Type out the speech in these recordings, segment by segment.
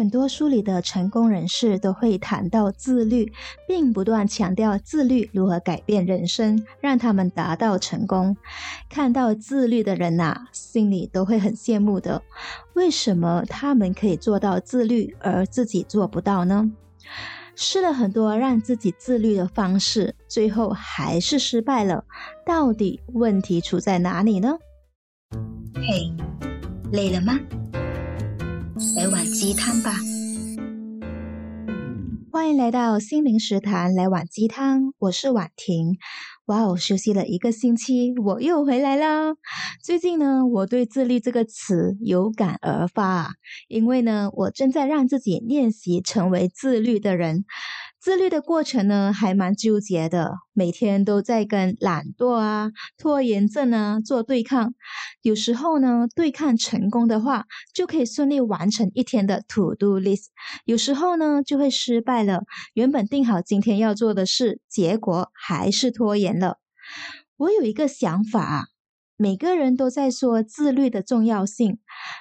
很多书里的成功人士都会谈到自律，并不断强调自律如何改变人生，让他们达到成功。看到自律的人呐，心里都会很羡慕的。为什么他们可以做到自律，而自己做不到呢？试了很多让自己自律的方式，最后还是失败了。到底问题出在哪里呢？嘿，累了吗？来碗鸡汤吧。欢迎来到心灵食堂，来碗鸡汤。我是婉婷。哇哦，休息了一个星期，我又回来了。最近呢，我对自律这个词有感而发，因为呢，我正在让自己练习成为自律的人。自律的过程呢，还蛮纠结的，每天都在跟懒惰啊、拖延症啊做对抗。有时候呢，对抗成功的话，就可以顺利完成一天的 to do list；有时候呢，就会失败了，原本定好今天要做的事，结果还是拖延了。我有一个想法，每个人都在说自律的重要性，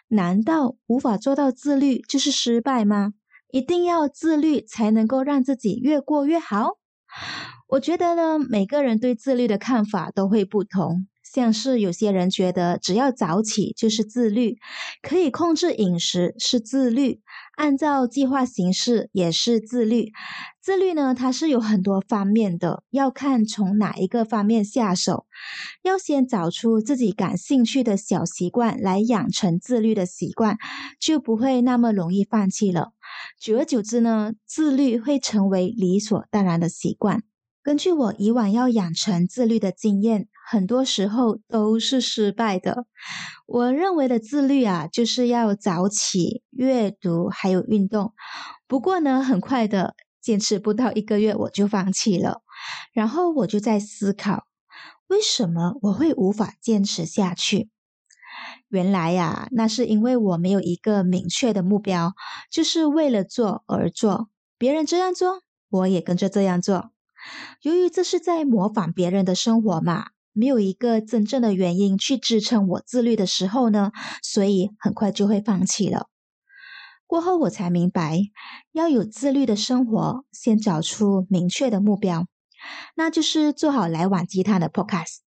难道无法做到自律就是失败吗？一定要自律才能够让自己越过越好。我觉得呢，每个人对自律的看法都会不同。像是有些人觉得只要早起就是自律，可以控制饮食是自律，按照计划行事也是自律。自律呢，它是有很多方面的，要看从哪一个方面下手。要先找出自己感兴趣的小习惯来养成自律的习惯，就不会那么容易放弃了。久而久之呢，自律会成为理所当然的习惯。根据我以往要养成自律的经验，很多时候都是失败的。我认为的自律啊，就是要早起、阅读还有运动。不过呢，很快的坚持不到一个月，我就放弃了。然后我就在思考，为什么我会无法坚持下去？原来呀，那是因为我没有一个明确的目标，就是为了做而做。别人这样做，我也跟着这样做。由于这是在模仿别人的生活嘛，没有一个真正的原因去支撑我自律的时候呢，所以很快就会放弃了。过后我才明白，要有自律的生活，先找出明确的目标，那就是做好来碗鸡汤的 Podcast。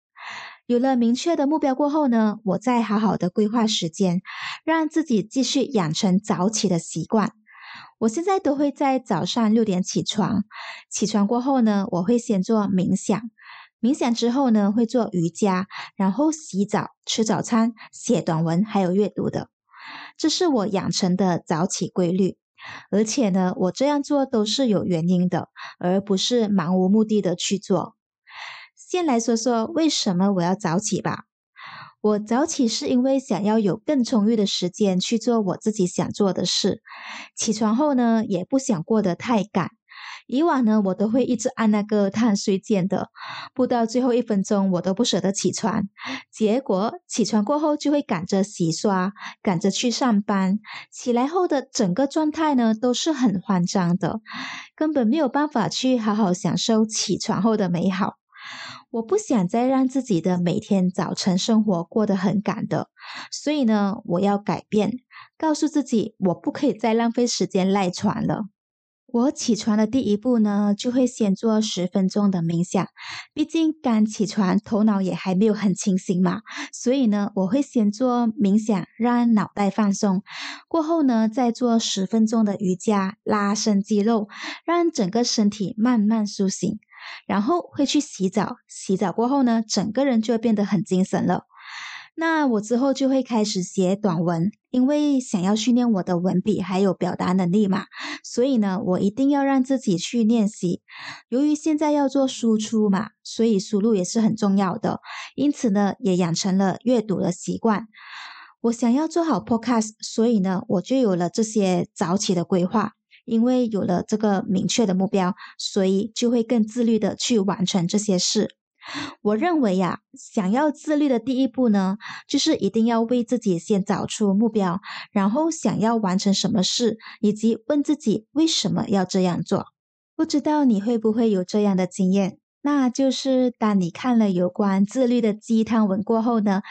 有了明确的目标过后呢，我再好好的规划时间，让自己继续养成早起的习惯。我现在都会在早上六点起床，起床过后呢，我会先做冥想，冥想之后呢，会做瑜伽，然后洗澡、吃早餐、写短文，还有阅读的。这是我养成的早起规律，而且呢，我这样做都是有原因的，而不是漫无目的的去做。先来说说为什么我要早起吧。我早起是因为想要有更充裕的时间去做我自己想做的事。起床后呢，也不想过得太赶。以往呢，我都会一直按那个碳睡键的，不到最后一分钟我都不舍得起床。结果起床过后就会赶着洗刷，赶着去上班。起来后的整个状态呢，都是很慌张的，根本没有办法去好好享受起床后的美好。我不想再让自己的每天早晨生活过得很赶的，所以呢，我要改变，告诉自己我不可以再浪费时间赖床了。我起床的第一步呢，就会先做十分钟的冥想，毕竟刚起床，头脑也还没有很清醒嘛，所以呢，我会先做冥想，让脑袋放松，过后呢，再做十分钟的瑜伽，拉伸肌肉，让整个身体慢慢苏醒。然后会去洗澡，洗澡过后呢，整个人就会变得很精神了。那我之后就会开始写短文，因为想要训练我的文笔还有表达能力嘛，所以呢，我一定要让自己去练习。由于现在要做输出嘛，所以输入也是很重要的，因此呢，也养成了阅读的习惯。我想要做好 Podcast，所以呢，我就有了这些早起的规划。因为有了这个明确的目标，所以就会更自律的去完成这些事。我认为呀，想要自律的第一步呢，就是一定要为自己先找出目标，然后想要完成什么事，以及问自己为什么要这样做。不知道你会不会有这样的经验？那就是当你看了有关自律的鸡汤文过后呢，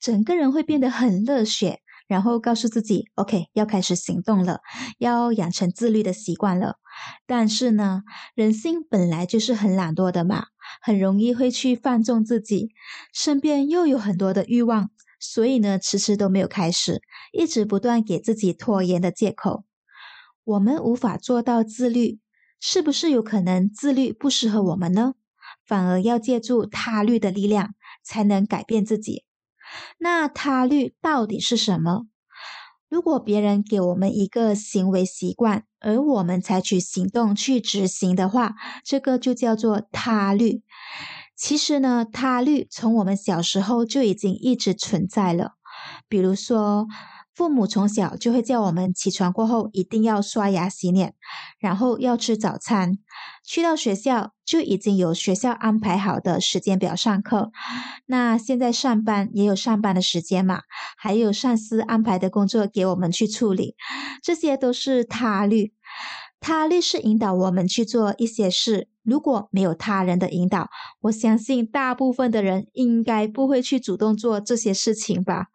整个人会变得很热血。然后告诉自己，OK，要开始行动了，要养成自律的习惯了。但是呢，人性本来就是很懒惰的嘛，很容易会去放纵自己，身边又有很多的欲望，所以呢，迟迟都没有开始，一直不断给自己拖延的借口。我们无法做到自律，是不是有可能自律不适合我们呢？反而要借助他律的力量，才能改变自己。那他律到底是什么？如果别人给我们一个行为习惯，而我们采取行动去执行的话，这个就叫做他律。其实呢，他律从我们小时候就已经一直存在了。比如说，父母从小就会叫我们起床过后一定要刷牙洗脸，然后要吃早餐。去到学校就已经有学校安排好的时间表上课。那现在上班也有上班的时间嘛，还有上司安排的工作给我们去处理，这些都是他律。他律是引导我们去做一些事。如果没有他人的引导，我相信大部分的人应该不会去主动做这些事情吧。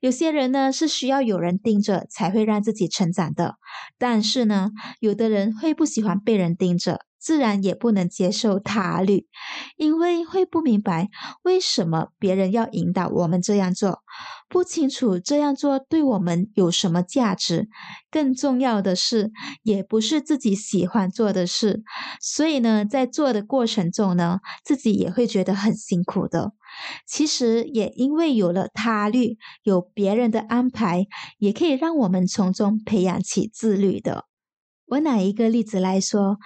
有些人呢是需要有人盯着才会让自己成长的，但是呢，有的人会不喜欢被人盯着，自然也不能接受他律，因为会不明白为什么别人要引导我们这样做。不清楚这样做对我们有什么价值，更重要的是，也不是自己喜欢做的事，所以呢，在做的过程中呢，自己也会觉得很辛苦的。其实也因为有了他律，有别人的安排，也可以让我们从中培养起自律的。我拿一个例子来说。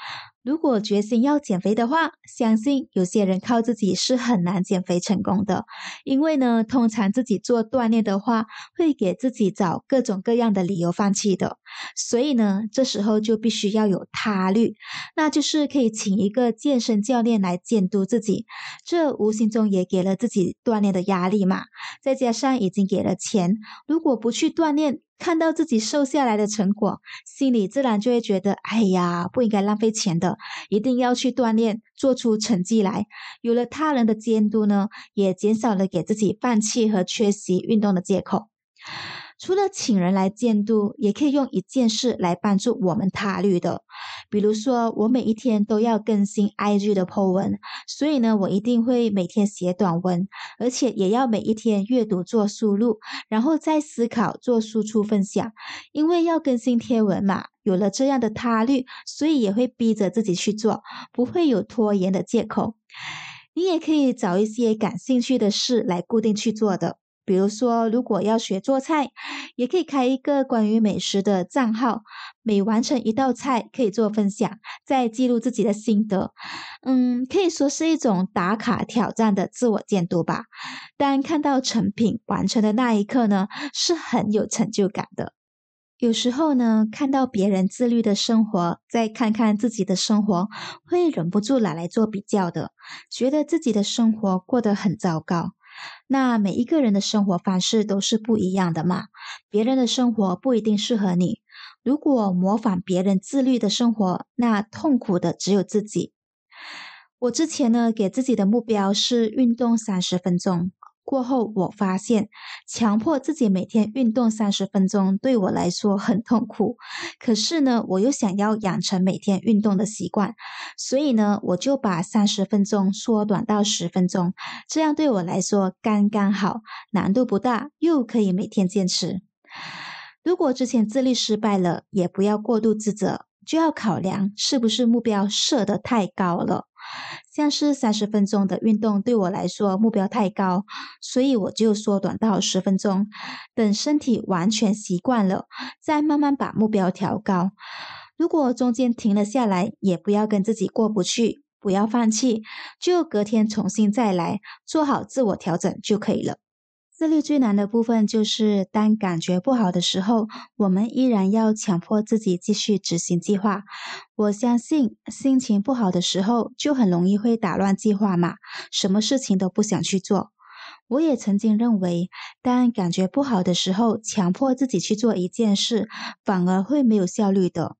如果决心要减肥的话，相信有些人靠自己是很难减肥成功的。因为呢，通常自己做锻炼的话，会给自己找各种各样的理由放弃的。所以呢，这时候就必须要有他律，那就是可以请一个健身教练来监督自己。这无形中也给了自己锻炼的压力嘛。再加上已经给了钱，如果不去锻炼，看到自己瘦下来的成果，心里自然就会觉得，哎呀，不应该浪费钱的，一定要去锻炼，做出成绩来。有了他人的监督呢，也减少了给自己放弃和缺席运动的借口。除了请人来监督，也可以用一件事来帮助我们他律的。比如说，我每一天都要更新 IG 的 po 文，所以呢，我一定会每天写短文，而且也要每一天阅读做输入，然后再思考做输出分享。因为要更新贴文嘛，有了这样的他律，所以也会逼着自己去做，不会有拖延的借口。你也可以找一些感兴趣的事来固定去做的。比如说，如果要学做菜，也可以开一个关于美食的账号，每完成一道菜可以做分享，再记录自己的心得。嗯，可以说是一种打卡挑战的自我监督吧。当看到成品完成的那一刻呢，是很有成就感的。有时候呢，看到别人自律的生活，再看看自己的生活，会忍不住拿来做比较的，觉得自己的生活过得很糟糕。那每一个人的生活方式都是不一样的嘛，别人的生活不一定适合你。如果模仿别人自律的生活，那痛苦的只有自己。我之前呢，给自己的目标是运动三十分钟。过后，我发现强迫自己每天运动三十分钟对我来说很痛苦。可是呢，我又想要养成每天运动的习惯，所以呢，我就把三十分钟缩短到十分钟，这样对我来说刚刚好，难度不大，又可以每天坚持。如果之前自律失败了，也不要过度自责，就要考量是不是目标设得太高了。像是三十分钟的运动对我来说目标太高，所以我就缩短到十分钟。等身体完全习惯了，再慢慢把目标调高。如果中间停了下来，也不要跟自己过不去，不要放弃，就隔天重新再来，做好自我调整就可以了。自律最难的部分就是，当感觉不好的时候，我们依然要强迫自己继续执行计划。我相信，心情不好的时候，就很容易会打乱计划嘛，什么事情都不想去做。我也曾经认为，当感觉不好的时候，强迫自己去做一件事，反而会没有效率的。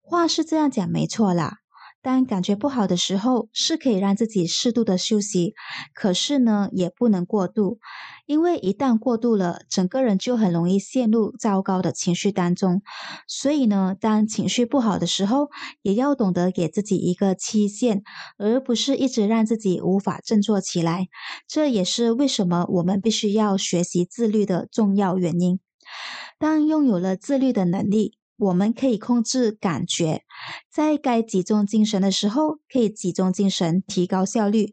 话是这样讲没错啦。当感觉不好的时候，是可以让自己适度的休息，可是呢，也不能过度，因为一旦过度了，整个人就很容易陷入糟糕的情绪当中。所以呢，当情绪不好的时候，也要懂得给自己一个期限，而不是一直让自己无法振作起来。这也是为什么我们必须要学习自律的重要原因。当拥有了自律的能力，我们可以控制感觉，在该集中精神的时候可以集中精神，提高效率；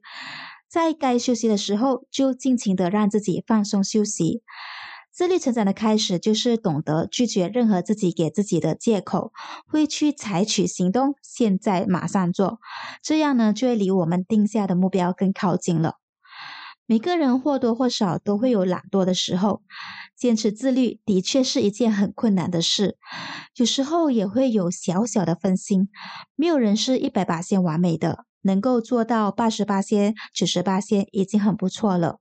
在该休息的时候就尽情的让自己放松休息。自律成长的开始就是懂得拒绝任何自己给自己的借口，会去采取行动，现在马上做，这样呢就会离我们定下的目标更靠近了。每个人或多或少都会有懒惰的时候，坚持自律的确是一件很困难的事。有时候也会有小小的分心，没有人是一百八先完美的，能够做到八十八先、九十八先已经很不错了。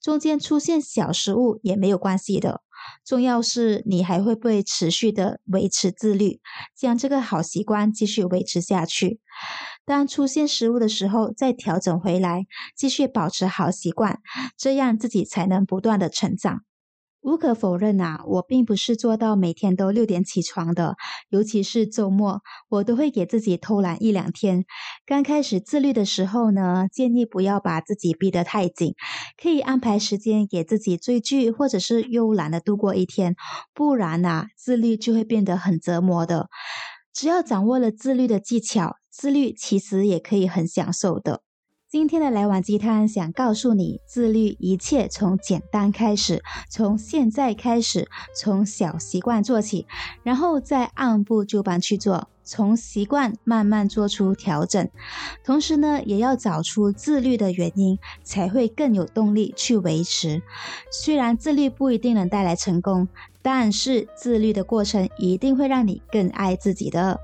中间出现小失误也没有关系的，重要是你还会不会持续的维持自律，将这个好习惯继续维持下去。当出现失误的时候，再调整回来，继续保持好习惯，这样自己才能不断的成长。无可否认啊，我并不是做到每天都六点起床的，尤其是周末，我都会给自己偷懒一两天。刚开始自律的时候呢，建议不要把自己逼得太紧，可以安排时间给自己追剧，或者是悠懒的度过一天。不然啊，自律就会变得很折磨的。只要掌握了自律的技巧，自律其实也可以很享受的。今天的来碗鸡汤想告诉你，自律一切从简单开始，从现在开始，从小习惯做起，然后再按部就班去做，从习惯慢慢做出调整。同时呢，也要找出自律的原因，才会更有动力去维持。虽然自律不一定能带来成功，但是自律的过程一定会让你更爱自己的。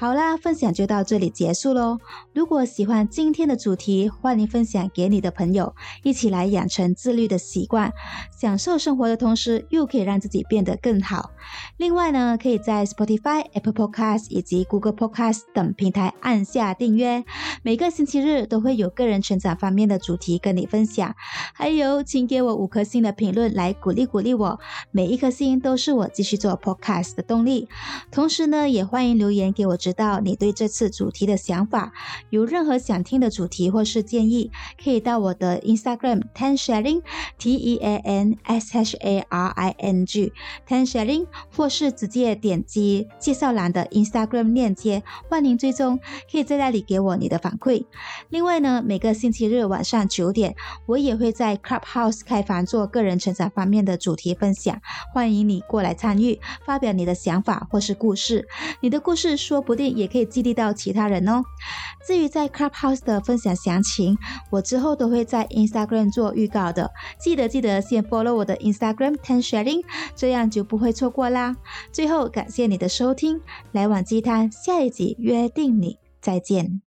好啦，分享就到这里结束喽。如果喜欢今天的主题，欢迎分享给你的朋友，一起来养成自律的习惯，享受生活的同时，又可以让自己变得更好。另外呢，可以在 Spotify、Apple Podcast 以及 Google Podcast 等平台按下订阅，每个星期日都会有个人成长方面的主题跟你分享。还有，请给我五颗星的评论来鼓励鼓励我，每一颗星都是我继续做 Podcast 的动力。同时呢，也欢迎留言给我。知道你对这次主题的想法，有任何想听的主题或是建议，可以到我的 Instagram Tan Sharing T E A N S H A R I N G Tan Sharing，或是直接点击介绍栏的 Instagram 链接，欢迎追踪，可以在那里给我你的反馈。另外呢，每个星期日晚上九点，我也会在 Clubhouse 开房做个人成长方面的主题分享，欢迎你过来参与，发表你的想法或是故事，你的故事说不。也可以激励到其他人哦。至于在 Clubhouse 的分享详情，我之后都会在 Instagram 做预告的。记得记得先 follow 我的 Instagram Ten Sharing，这样就不会错过啦。最后感谢你的收听，来碗鸡汤，下一集约定你再见。